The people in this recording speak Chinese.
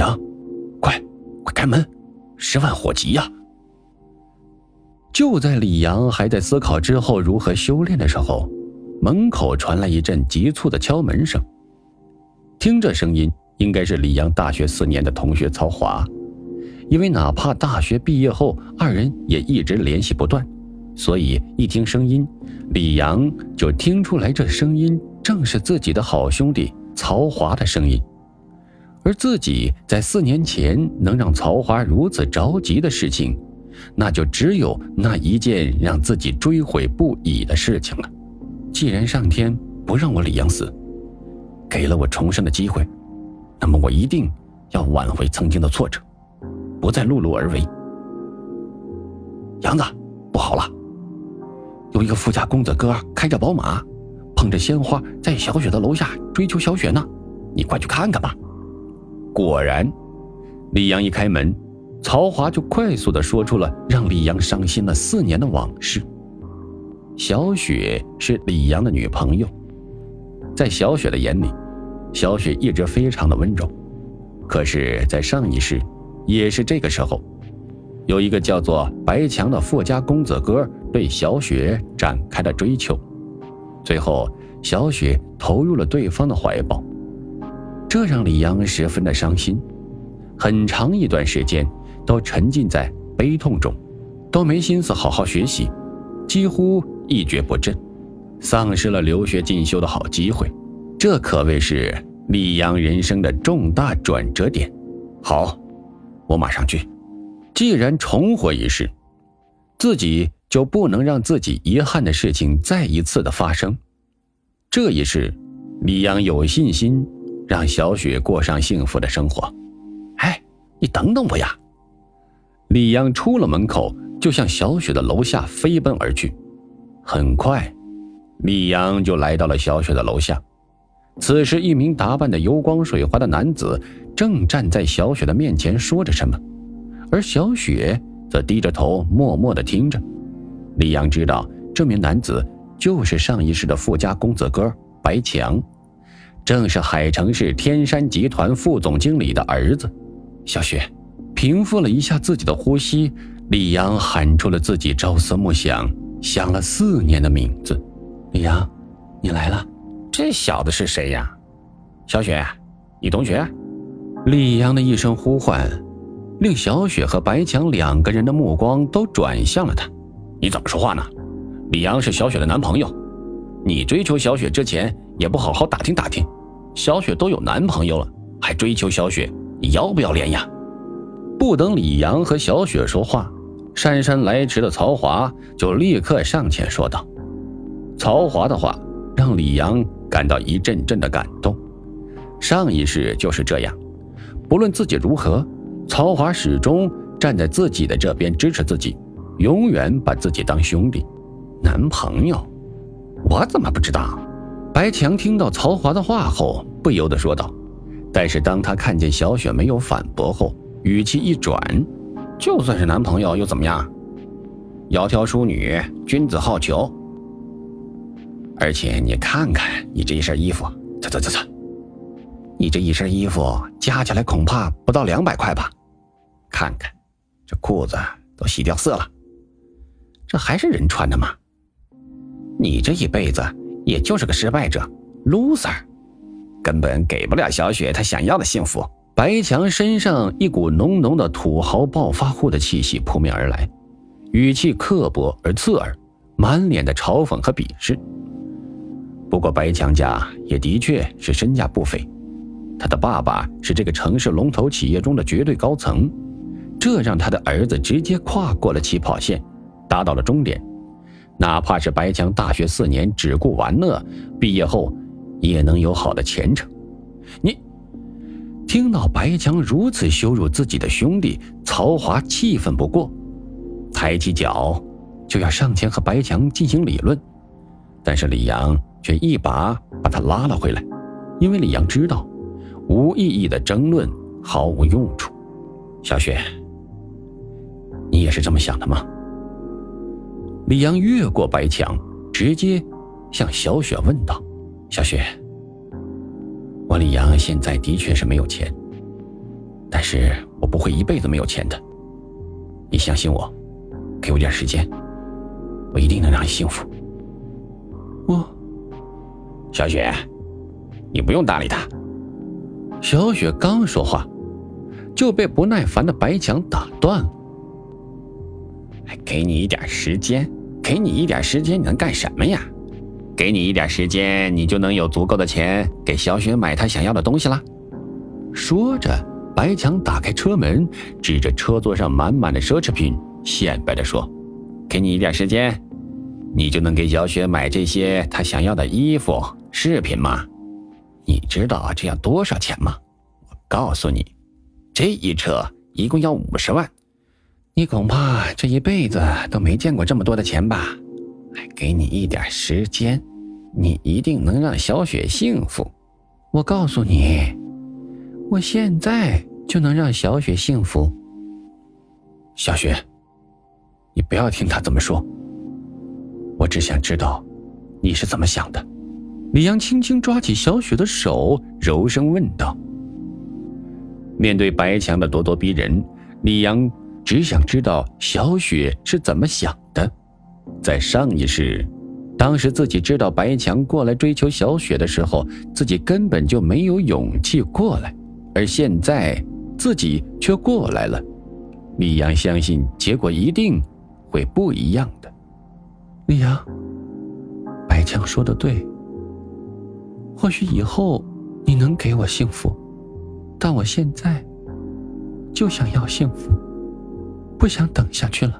阳，快，快开门，十万火急呀！就在李阳还在思考之后如何修炼的时候，门口传来一阵急促的敲门声。听这声音，应该是李阳大学四年的同学曹华，因为哪怕大学毕业后，二人也一直联系不断，所以一听声音，李阳就听出来这声音正是自己的好兄弟曹华的声音。而自己在四年前能让曹华如此着急的事情，那就只有那一件让自己追悔不已的事情了。既然上天不让我李阳死，给了我重生的机会，那么我一定要挽回曾经的挫折，不再碌碌而为。杨子，不好了，有一个富家公子哥开着宝马，捧着鲜花在小雪的楼下追求小雪呢，你快去看看吧。果然，李阳一开门，曹华就快速的说出了让李阳伤心了四年的往事。小雪是李阳的女朋友，在小雪的眼里，小雪一直非常的温柔。可是，在上一世，也是这个时候，有一个叫做白强的富家公子哥对小雪展开了追求，最后小雪投入了对方的怀抱。这让李阳十分的伤心，很长一段时间都沉浸在悲痛中，都没心思好好学习，几乎一蹶不振，丧失了留学进修的好机会。这可谓是李阳人生的重大转折点。好，我马上去。既然重活一世，自己就不能让自己遗憾的事情再一次的发生。这一世，李阳有信心。让小雪过上幸福的生活。哎，你等等我呀！李阳出了门口，就向小雪的楼下飞奔而去。很快，李阳就来到了小雪的楼下。此时，一名打扮的油光水滑的男子正站在小雪的面前，说着什么，而小雪则低着头，默默的听着。李阳知道，这名男子就是上一世的富家公子哥白强。正是海城市天山集团副总经理的儿子，小雪平复了一下自己的呼吸，李阳喊出了自己朝思暮想、想了四年的名字：“李阳，你来了。”这小子是谁呀？小雪，你同学？李阳的一声呼唤，令小雪和白强两个人的目光都转向了他。你怎么说话呢？李阳是小雪的男朋友，你追求小雪之前。也不好好打听打听，小雪都有男朋友了，还追求小雪，你要不要脸呀？不等李阳和小雪说话，姗姗来迟的曹华就立刻上前说道：“曹华的话让李阳感到一阵阵的感动。上一世就是这样，不论自己如何，曹华始终站在自己的这边支持自己，永远把自己当兄弟。男朋友，我怎么不知道？”白强听到曹华的话后，不由得说道：“但是当他看见小雪没有反驳后，语气一转，就算是男朋友又怎么样？窈窕淑女，君子好逑。而且你看看你这一身衣服，擦擦擦擦，你这一身衣服加起来恐怕不到两百块吧？看看，这裤子都洗掉色了，这还是人穿的吗？你这一辈子……”也就是个失败者，loser，根本给不了小雪她想要的幸福。白强身上一股浓浓的土豪暴发户的气息扑面而来，语气刻薄而刺耳，满脸的嘲讽和鄙视。不过白强家也的确是身价不菲，他的爸爸是这个城市龙头企业中的绝对高层，这让他的儿子直接跨过了起跑线，达到了终点。哪怕是白强大学四年只顾玩乐，毕业后也能有好的前程。你听到白强如此羞辱自己的兄弟，曹华气愤不过，抬起脚就要上前和白强进行理论，但是李阳却一把把他拉了回来，因为李阳知道，无意义的争论毫无用处。小雪，你也是这么想的吗？李阳越过白墙，直接向小雪问道：“小雪，我李阳现在的确是没有钱，但是我不会一辈子没有钱的。你相信我，给我点时间，我一定能让你幸福。我，小雪，你不用搭理他。小雪刚说话，就被不耐烦的白墙打断了。给你一点时间，给你一点时间，你能干什么呀？给你一点时间，你就能有足够的钱给小雪买她想要的东西了。说着，白强打开车门，指着车座上满满的奢侈品，显摆的说：“给你一点时间，你就能给小雪买这些她想要的衣服、饰品吗？你知道这要多少钱吗？我告诉你，这一车一共要五十万。”你恐怕这一辈子都没见过这么多的钱吧？给你一点时间，你一定能让小雪幸福。我告诉你，我现在就能让小雪幸福。小雪，你不要听他这么说。我只想知道你是怎么想的。李阳轻轻抓起小雪的手，柔声问道。面对白强的咄咄逼人，李阳。只想知道小雪是怎么想的。在上一世，当时自己知道白强过来追求小雪的时候，自己根本就没有勇气过来，而现在自己却过来了。李阳相信结果一定会不一样的。李阳，白强说的对。或许以后你能给我幸福，但我现在就想要幸福。不想等下去了。